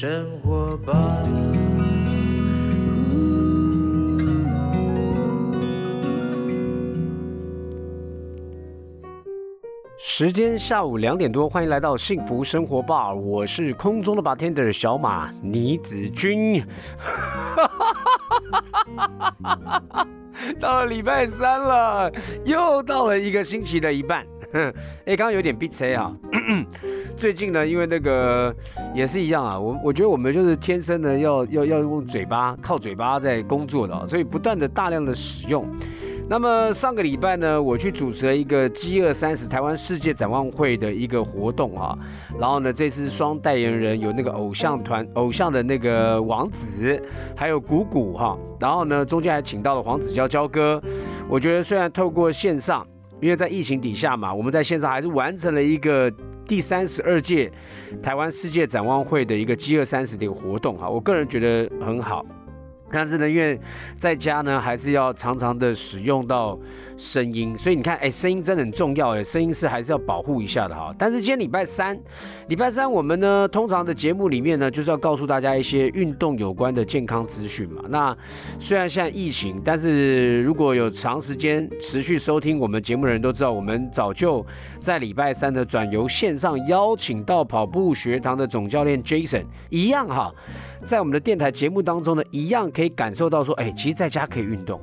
生活吧。时间下午两点多，欢迎来到幸福生活吧，我是空中的 bartender 小马倪子君。到了礼拜三了，又到了一个星期的一半。哎，刚刚有点逼车啊。最近呢，因为那个也是一样啊，我我觉得我们就是天生的要要要用嘴巴，靠嘴巴在工作的，所以不断的大量的使用。那么上个礼拜呢，我去主持了一个饥饿三十台湾世界展望会的一个活动啊，然后呢，这次双代言人有那个偶像团偶像的那个王子，还有谷谷哈，然后呢，中间还请到了黄子佼佼哥。我觉得虽然透过线上，因为在疫情底下嘛，我们在线上还是完成了一个第三十二届台湾世界展望会的一个饥饿三十的一个活动哈，我个人觉得很好。但是呢，因为在家呢，还是要常常的使用到声音，所以你看，哎，声音真的很重要，哎，声音是还是要保护一下的哈。但是今天礼拜三，礼拜三我们呢，通常的节目里面呢，就是要告诉大家一些运动有关的健康资讯嘛。那虽然现在疫情，但是如果有长时间持续收听我们节目的人都知道，我们早就在礼拜三的转由线上邀请到跑步学堂的总教练 Jason 一样哈。在我们的电台节目当中呢，一样可以感受到说，哎，其实在家可以运动，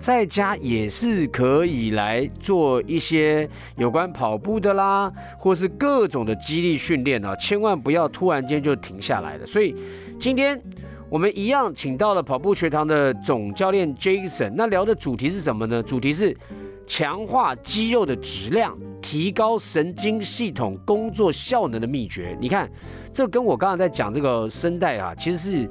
在家也是可以来做一些有关跑步的啦，或是各种的激励训练啊，千万不要突然间就停下来了。所以今天我们一样请到了跑步学堂的总教练 Jason，那聊的主题是什么呢？主题是强化肌肉的质量。提高神经系统工作效能的秘诀，你看，这跟我刚刚在讲这个声带啊，其实是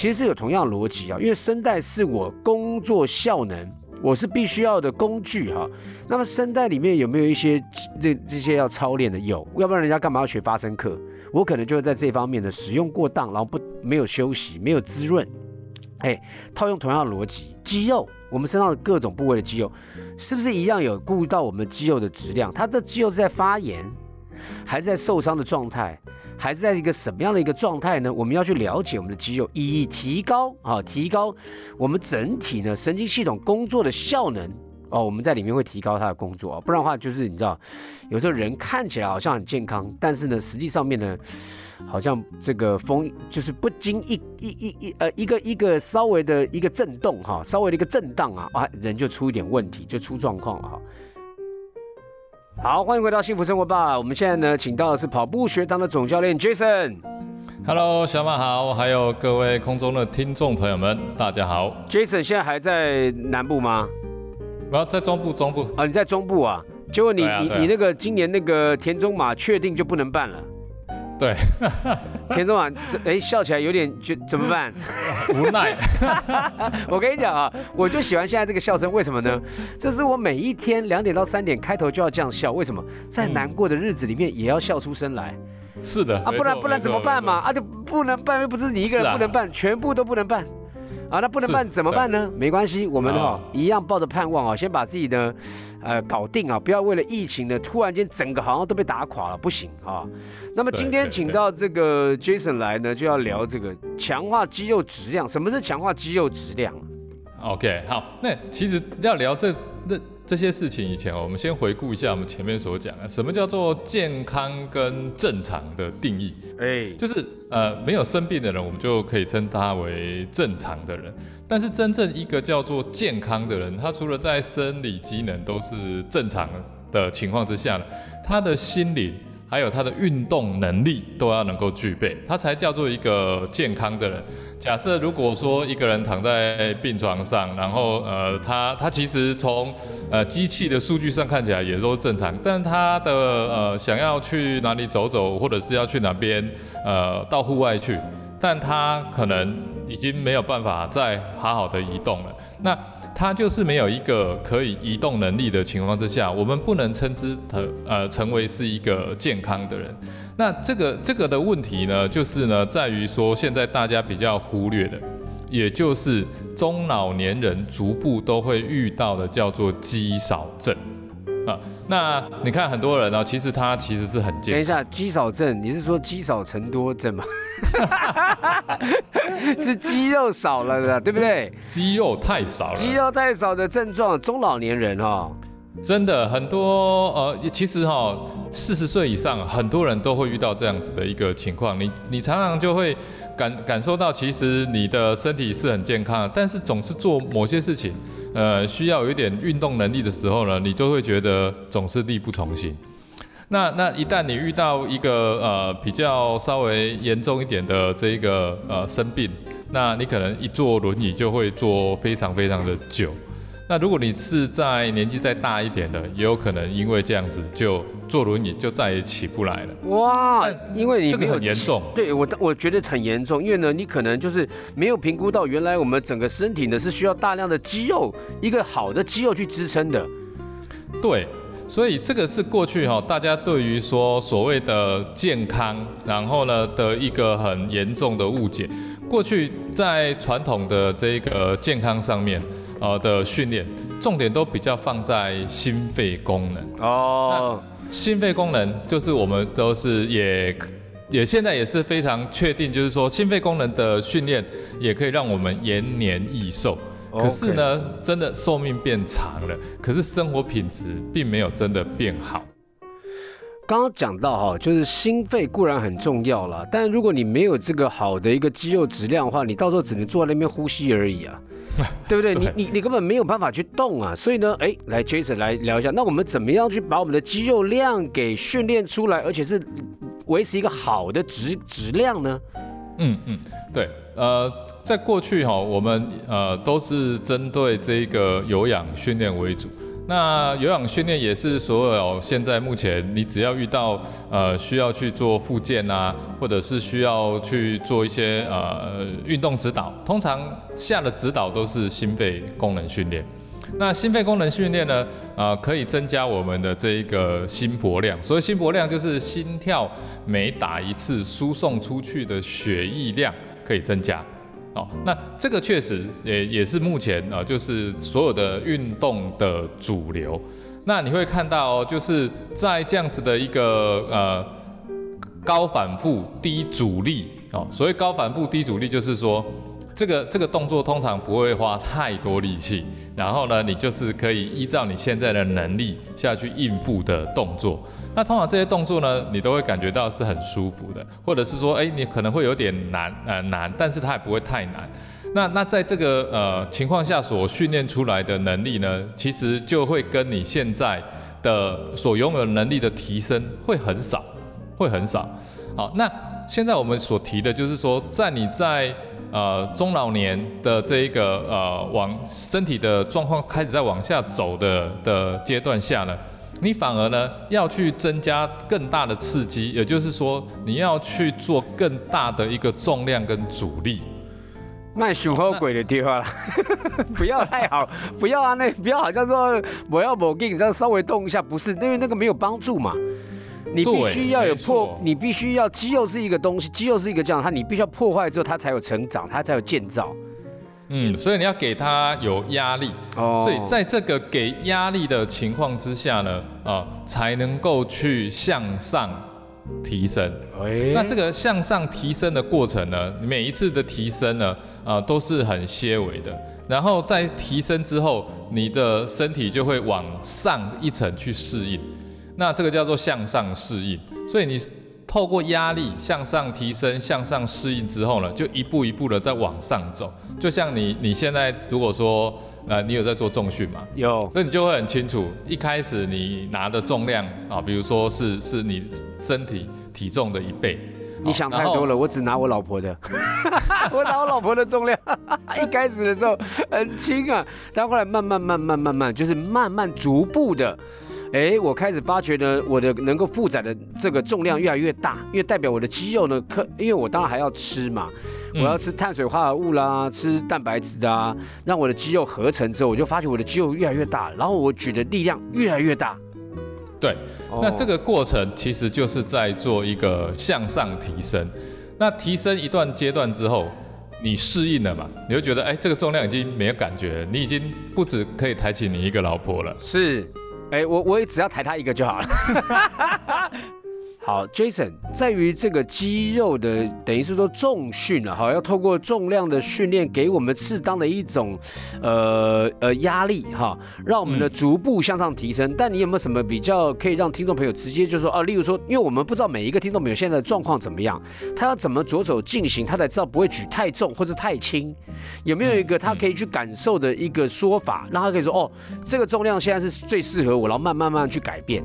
其实是有同样逻辑啊，因为声带是我工作效能，我是必须要的工具哈。那么声带里面有没有一些这这些要操练的？有，要不然人家干嘛要学发声课？我可能就会在这方面的使用过当，然后不没有休息，没有滋润。哎，套用同样的逻辑，肌肉。我们身上的各种部位的肌肉，是不是一样有顾到我们肌肉的质量？它这肌肉是在发炎，还是在受伤的状态，还是在一个什么样的一个状态呢？我们要去了解我们的肌肉，以提高啊，提高我们整体呢神经系统工作的效能哦。我们在里面会提高它的工作，不然的话就是你知道，有时候人看起来好像很健康，但是呢，实际上面呢。好像这个风就是不经一一一一呃一个一个稍微的一个震动哈，稍微的一个震荡啊，啊人就出一点问题，就出状况了哈。好，欢迎回到幸福生活吧。我们现在呢，请到的是跑步学堂的总教练 Jason。Hello，小马好，还有各位空中的听众朋友们，大家好。Jason 现在还在南部吗？我要在中部，中部啊，你在中部啊？结果你你你那个今年那个田中马确定就不能办了。对，田中啊，这哎笑起来有点就怎么办？无奈。我跟你讲啊，我就喜欢现在这个笑声，为什么呢？这是我每一天两点到三点开头就要这样笑，为什么？在难过的日子里面也要笑出声来。是的啊，不然不然怎么办嘛？啊，就不能办，又不是你一个人不能办，全部都不能办。啊，那不能办怎么办呢？没关系，我们哈一样抱着盼望啊，先把自己的呃搞定啊，不要为了疫情呢，突然间整个好像都被打垮了，不行啊。那么今天请到这个 Jason 来呢，就要聊这个强化肌肉质量。什么是强化肌肉质量？OK，好，那其实要聊这那。这些事情以前我们先回顾一下我们前面所讲的，什么叫做健康跟正常的定义？哎，就是呃没有生病的人，我们就可以称他为正常的人。但是真正一个叫做健康的人，他除了在生理机能都是正常的情况之下，他的心理。还有他的运动能力都要能够具备，他才叫做一个健康的人。假设如果说一个人躺在病床上，然后呃，他他其实从呃机器的数据上看起来也都正常，但他的呃想要去哪里走走，或者是要去哪边呃到户外去，但他可能已经没有办法再好好的移动了。那他就是没有一个可以移动能力的情况之下，我们不能称之他呃成为是一个健康的人。那这个这个的问题呢，就是呢在于说现在大家比较忽略的，也就是中老年人逐步都会遇到的叫做肌少症啊。那你看很多人呢，其实他其实是很健。等一下，肌少症，你是说积少成多症吗？是肌肉少了的，对不对？肌肉太少了，肌肉太少的症状，中老年人哦。真的很多，呃，其实哈，四十岁以上很多人都会遇到这样子的一个情况。你你常常就会感感受到，其实你的身体是很健康，但是总是做某些事情，呃，需要有一点运动能力的时候呢，你就会觉得总是力不从心。那那一旦你遇到一个呃比较稍微严重一点的这一个呃生病，那你可能一坐轮椅就会坐非常非常的久。那如果你是在年纪再大一点的，也有可能因为这样子就坐轮椅就再也起不来了。哇，因为你这个很严重。对我，我觉得很严重，因为呢，你可能就是没有评估到原来我们整个身体呢是需要大量的肌肉，一个好的肌肉去支撑的。对，所以这个是过去哈大家对于说所谓的健康，然后呢的一个很严重的误解。过去在传统的这个健康上面。呃的训练重点都比较放在心肺功能哦，心肺功能就是我们都是也也现在也是非常确定，就是说心肺功能的训练也可以让我们延年益寿。可是呢，真的寿命变长了，可是生活品质并没有真的变好。刚刚讲到哈，就是心肺固然很重要了，但如果你没有这个好的一个肌肉质量的话，你到时候只能坐在那边呼吸而已啊。对不对？你你你根本没有办法去动啊！所以呢，哎，来 Jason 来聊一下，那我们怎么样去把我们的肌肉量给训练出来，而且是维持一个好的质质量呢？嗯嗯，对，呃，在过去哈，我们呃都是针对这个有氧训练为主。那有氧训练也是所有现在目前你只要遇到呃需要去做复健啊，或者是需要去做一些呃运动指导，通常下的指导都是心肺功能训练。那心肺功能训练呢，呃可以增加我们的这一个心搏量，所以心搏量就是心跳每打一次输送出去的血液量可以增加。哦，那这个确实也也是目前啊，就是所有的运动的主流。那你会看到哦，就是在这样子的一个呃高反复低阻力哦，所谓高反复低阻力，就是说这个这个动作通常不会花太多力气，然后呢，你就是可以依照你现在的能力下去应付的动作。那通常这些动作呢，你都会感觉到是很舒服的，或者是说，哎，你可能会有点难，呃，难，但是它也不会太难。那那在这个呃情况下所训练出来的能力呢，其实就会跟你现在的所拥有能力的提升会很少，会很少。好，那现在我们所提的就是说，在你在呃中老年的这一个呃往身体的状况开始在往下走的的阶段下呢。你反而呢要去增加更大的刺激，也就是说你要去做更大的一个重量跟阻力。卖熊好鬼的地方了，不要太好，不要啊，那不要好像说我要某劲，你样稍微动一下，不是，因为那个没有帮助嘛。你必须要有破，你必须要肌肉是一个东西，肌肉是一个这样，它你必须要破坏之后，它才有成长，它才有建造。嗯，所以你要给他有压力，所以在这个给压力的情况之下呢，啊，才能够去向上提升。那这个向上提升的过程呢，每一次的提升呢，啊，都是很些微的。然后在提升之后，你的身体就会往上一层去适应。那这个叫做向上适应。所以你。透过压力向上提升、向上适应之后呢，就一步一步的在往上走。就像你你现在如果说呃你有在做重训嘛？有，所以你就会很清楚，一开始你拿的重量啊，比如说是是你身体体重的一倍。你想太多了，我只拿我老婆的，我拿我老婆的重量。一开始的时候很轻啊，但后来慢慢慢慢慢慢，就是慢慢逐步的。哎，我开始发觉呢，我的能够负载的这个重量越来越大，因为代表我的肌肉呢，可因为我当然还要吃嘛，我要吃碳水化合物啦，吃蛋白质啊，让我的肌肉合成之后，我就发觉我的肌肉越来越大，然后我举的力量越来越大。对，那这个过程其实就是在做一个向上提升。那提升一段阶段之后，你适应了嘛？你会觉得，哎，这个重量已经没有感觉，你已经不止可以抬起你一个老婆了。是。哎，我我也只要抬他一个就好了。好，Jason，在于这个肌肉的，等于是说重训了哈，要透过重量的训练，给我们适当的一种，呃呃压力哈，让我们的逐步向上提升。但你有没有什么比较可以让听众朋友直接就说啊？例如说，因为我们不知道每一个听众朋友现在的状况怎么样，他要怎么着手进行，他才知道不会举太重或者太轻。有没有一个他可以去感受的一个说法，让他可以说哦，这个重量现在是最适合我，然后慢慢慢慢去改变。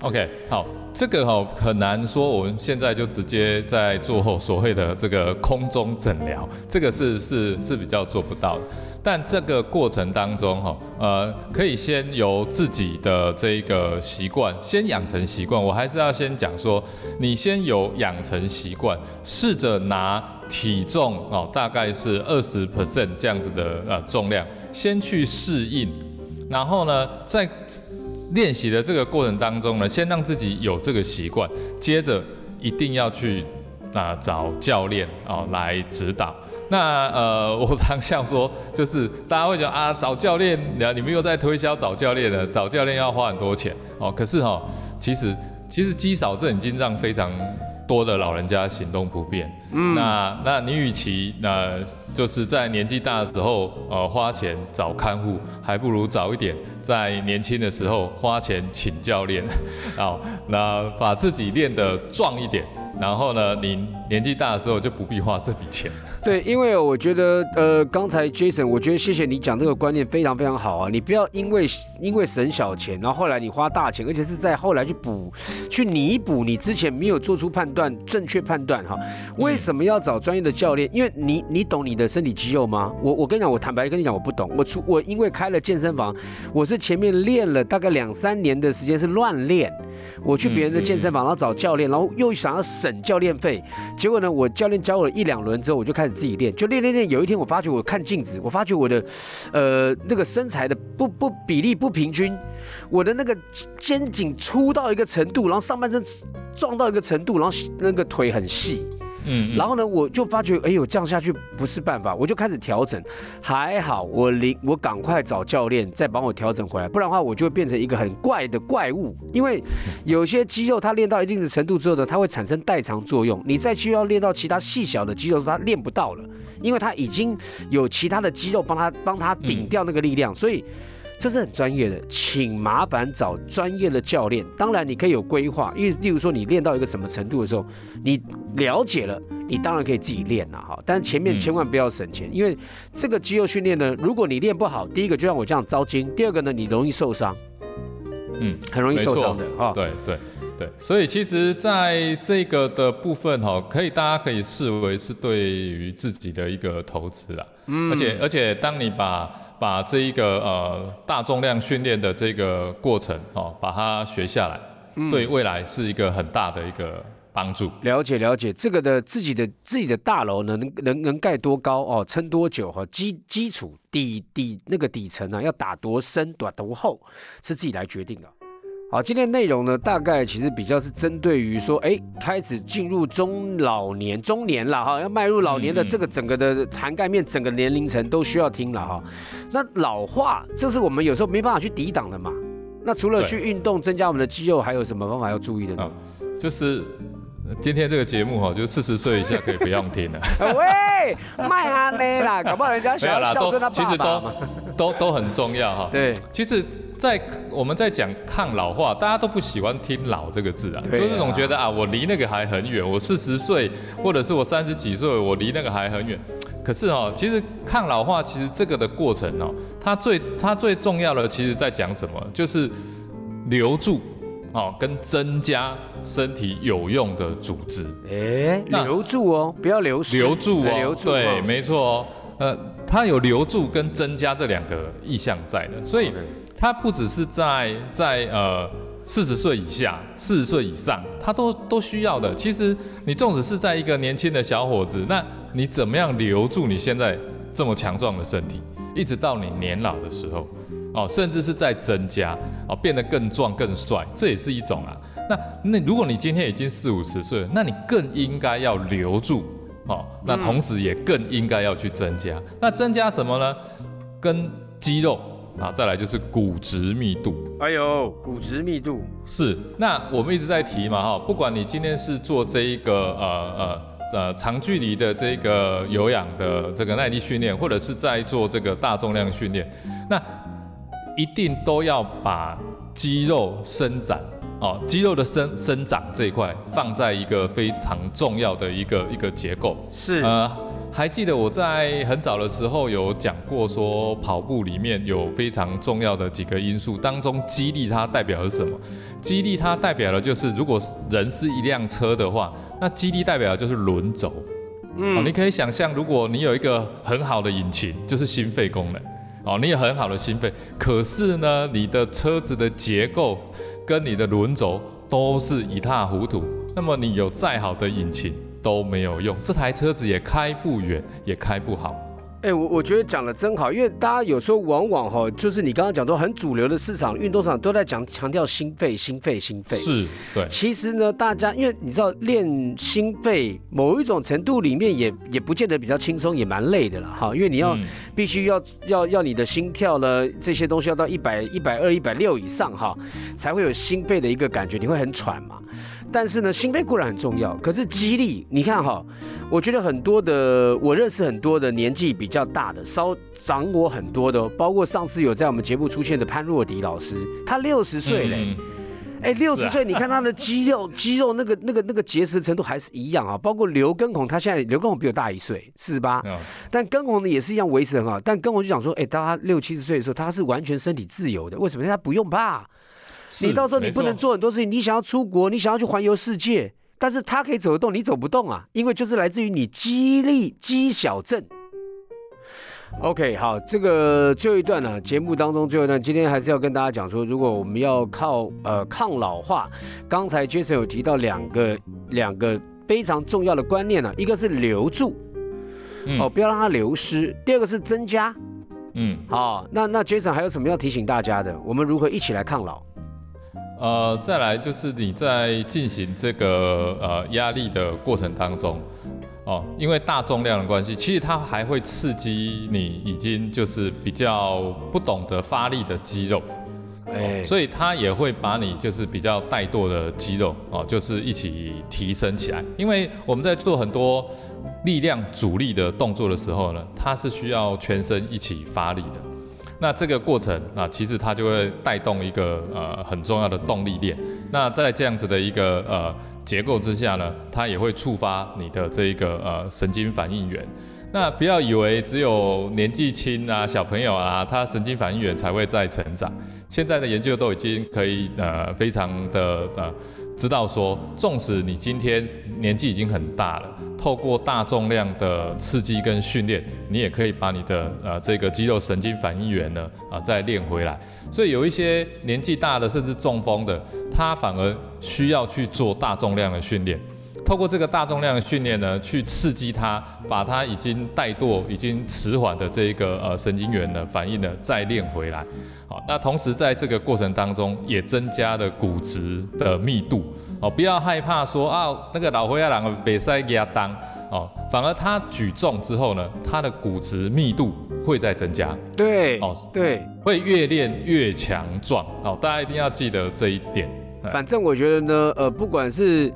OK，好。这个哈很难说，我们现在就直接在做所谓的这个空中诊疗，这个是是是比较做不到的。但这个过程当中哈，呃，可以先由自己的这个习惯先养成习惯。我还是要先讲说，你先有养成习惯，试着拿体重哦，大概是二十 percent 这样子的呃重量，先去适应，然后呢再。练习的这个过程当中呢，先让自己有这个习惯，接着一定要去啊找教练啊来指导。那呃，我常想说，就是大家会讲啊找教练，你们又在推销找教练了，找教练要花很多钱哦。可是哈，其实其实肌少症已经让非常。多的老人家行动不便，嗯，那那你与其那就是在年纪大的时候，呃，花钱找看护，还不如早一点在年轻的时候花钱请教练，好，那把自己练得壮一点。然后呢，你年纪大的时候就不必花这笔钱。对，因为我觉得，呃，刚才 Jason，我觉得谢谢你讲这个观念非常非常好啊。你不要因为因为省小钱，然后后来你花大钱，而且是在后来去补、去弥补你之前没有做出判断、正确判断哈。为什么要找专业的教练？因为你你懂你的身体肌肉吗？我我跟你讲，我坦白跟你讲，我不懂。我出我因为开了健身房，我是前面练了大概两三年的时间是乱练。我去别人的健身房，然后找教练，然后又想要省教练费，结果呢，我教练教我了一两轮之后，我就开始自己练，就练练练。有一天我发觉，我看镜子，我发觉我的，呃，那个身材的不不比例不平均，我的那个肩颈粗到一个程度，然后上半身壮到一个程度，然后那个腿很细。嗯，然后呢，我就发觉，哎呦，这样下去不是办法，我就开始调整。还好，我临我赶快找教练再帮我调整回来，不然的话，我就会变成一个很怪的怪物。因为有些肌肉它练到一定的程度之后呢，它会产生代偿作用。你再需要练到其他细小的肌肉，它练不到了，因为它已经有其他的肌肉帮它帮它顶掉那个力量，所以。这是很专业的，请麻烦找专业的教练。当然，你可以有规划，因为例如说你练到一个什么程度的时候，你了解了，你当然可以自己练了哈。但是前面千万不要省钱，因为这个肌肉训练呢，如果你练不好，第一个就像我这样糟筋，第二个呢，你容易受伤，嗯，很容易受伤的哈。对对对，所以其实在这个的部分哈，可以大家可以视为是对于自己的一个投资啦。嗯，而且而且当你把把这一个呃大重量训练的这个过程哦，把它学下来，对未来是一个很大的一个帮助。了解了解，这个的自己的自己的大楼能能能盖多高哦，撑多久哈，基基础底底那个底层呢要打多深、短多厚，是自己来决定的。好，今天内容呢，大概其实比较是针对于说，哎，开始进入中老年、中年了哈，要迈入老年的这个整个的涵盖面，整个年龄层都需要听了哈。那老化，这是我们有时候没办法去抵挡的嘛。那除了去运动增加我们的肌肉，还有什么方法要注意的呢？就是。今天这个节目哈，就四十岁以下可以不用听了。喂，卖阿内啦，搞不好人家想要孝顺他爸爸其实都都都很重要哈。对，其实，在我们在讲抗老化，大家都不喜欢听“老”这个字啊，就是总觉得啊，我离那个还很远。我四十岁，或者是我三十几岁，我离那个还很远。可是哦，其实抗老化，其实这个的过程哦，它最它最重要的，其实在讲什么？就是留住。哦，跟增加身体有用的组织，哎，留住哦，不要流失，留住哦，留住，对，没错哦，呃，它有留住跟增加这两个意向在的，所以它不只是在在呃四十岁以下、四十岁以上，它都都需要的。其实你纵使是在一个年轻的小伙子，那你怎么样留住你现在这么强壮的身体，一直到你年老的时候？哦，甚至是在增加，哦，变得更壮更帅，这也是一种啊。那那如果你今天已经四五十岁了，那你更应该要留住，哦，那同时也更应该要去增加。那增加什么呢？跟肌肉啊，再来就是骨质密度。哎呦，骨质密度是。那我们一直在提嘛哈，不管你今天是做这一个呃呃呃长距离的这个有氧的这个耐力训练，或者是在做这个大重量训练，那一定都要把肌肉伸展。哦，肌肉的生生长这一块放在一个非常重要的一个一个结构是呃，还记得我在很早的时候有讲过，说跑步里面有非常重要的几个因素，当中肌力它代表的是什么？肌力它代表的就是如果人是一辆车的话，那肌力代表的就是轮轴。嗯，你可以想象，如果你有一个很好的引擎，就是心肺功能。哦，你有很好的心肺，可是呢，你的车子的结构。跟你的轮轴都是一塌糊涂，那么你有再好的引擎都没有用，这台车子也开不远，也开不好。哎，我我觉得讲的真好，因为大家有时候往往哈，就是你刚刚讲到很主流的市场，运动场都在讲强调心肺、心肺、心肺。是，对。其实呢，大家因为你知道练心肺某一种程度里面也也不见得比较轻松，也蛮累的了哈，因为你要必须要要要你的心跳呢这些东西要到一百一百二、一百六以上哈，才会有心肺的一个感觉，你会很喘嘛。但是呢，心肺固然很重要，可是肌力，你看哈，我觉得很多的，我认识很多的年纪比较大的，稍长我很多的，包括上次有在我们节目出现的潘若迪老师，他六十岁嘞，哎，六十岁，你看他的肌肉，肌肉那个那个那个结实程度还是一样啊。包括刘根红，他现在刘根红比我大一岁，四十八，但根红呢也是一样维持很好。但根红就讲说，哎，当他六七十岁的时候，他是完全身体自由的，为什么？他不用怕。你到时候你不能做很多事情，你想要出国，你想要去环游世界，但是他可以走得动，你走不动啊，因为就是来自于你肌力肌小症。OK，好，这个最后一段呢，节目当中最后一段，今天还是要跟大家讲说，如果我们要靠呃抗老化，刚才 Jason 有提到两个两个非常重要的观念呢，一个是留住，哦，不要让它流失；第二个是增加，嗯，好，那那 Jason 还有什么要提醒大家的？我们如何一起来抗老？呃，再来就是你在进行这个呃压力的过程当中，哦，因为大重量的关系，其实它还会刺激你已经就是比较不懂得发力的肌肉，哎，所以它也会把你就是比较怠惰的肌肉哦，就是一起提升起来。因为我们在做很多力量阻力的动作的时候呢，它是需要全身一起发力的。那这个过程啊，其实它就会带动一个呃很重要的动力链。那在这样子的一个呃结构之下呢，它也会触发你的这一个呃神经反应元。那不要以为只有年纪轻啊小朋友啊，他神经反应元才会在成长。现在的研究都已经可以呃非常的呃。知道说，纵使你今天年纪已经很大了，透过大重量的刺激跟训练，你也可以把你的呃这个肌肉神经反应元呢啊再练回来。所以有一些年纪大的甚至中风的，他反而需要去做大重量的训练。透过这个大重量的训练呢，去刺激它，把它已经怠惰、已经迟缓的这一个呃神经元的反应呢再练回来。好，那同时在这个过程当中，也增加了骨质的密度。哦，不要害怕说啊，那个老灰亚狼比赛给他当哦，反而他举重之后呢，他的骨质密度会再增加。对，哦，对，会越练越强壮。好，大家一定要记得这一点。反正我觉得呢，呃，不管是，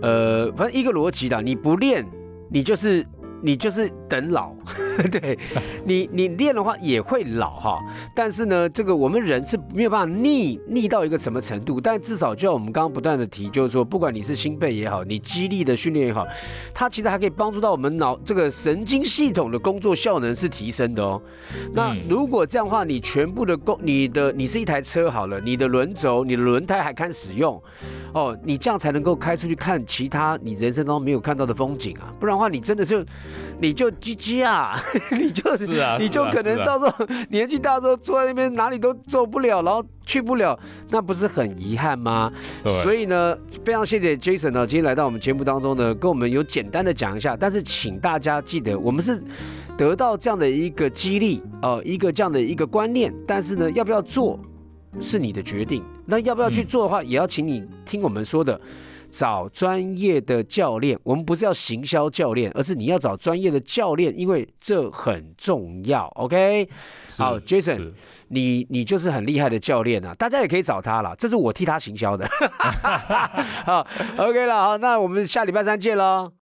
呃，反正一个逻辑的，你不练，你就是你就是等老。对你，你练的话也会老哈，但是呢，这个我们人是没有办法逆逆到一个什么程度，但至少就像我们刚刚不断的提，就是说，不管你是心肺也好，你肌力的训练也好，它其实还可以帮助到我们脑这个神经系统的工作效能是提升的哦。那如果这样的话，你全部的工，你的你是一台车好了，你的轮轴、你的轮胎还堪使用哦，你这样才能够开出去看其他你人生当中没有看到的风景啊，不然的话，你真的就你就叽叽啊。你就是，你就可能到时候年纪大之后坐在那边哪里都做不了，然后去不了，那不是很遗憾吗？所以呢，非常谢谢 Jason 呢，今天来到我们节目当中呢，跟我们有简单的讲一下。但是请大家记得，我们是得到这样的一个激励，呃，一个这样的一个观念。但是呢，要不要做是你的决定。那要不要去做的话，也要请你听我们说的。找专业的教练。我们不是要行销教练，而是你要找专业的教练，因为这很重要。OK，好，Jason，你你就是很厉害的教练啊，大家也可以找他了，这是我替他行销的。好，OK 了，好，那我们下礼拜三见喽。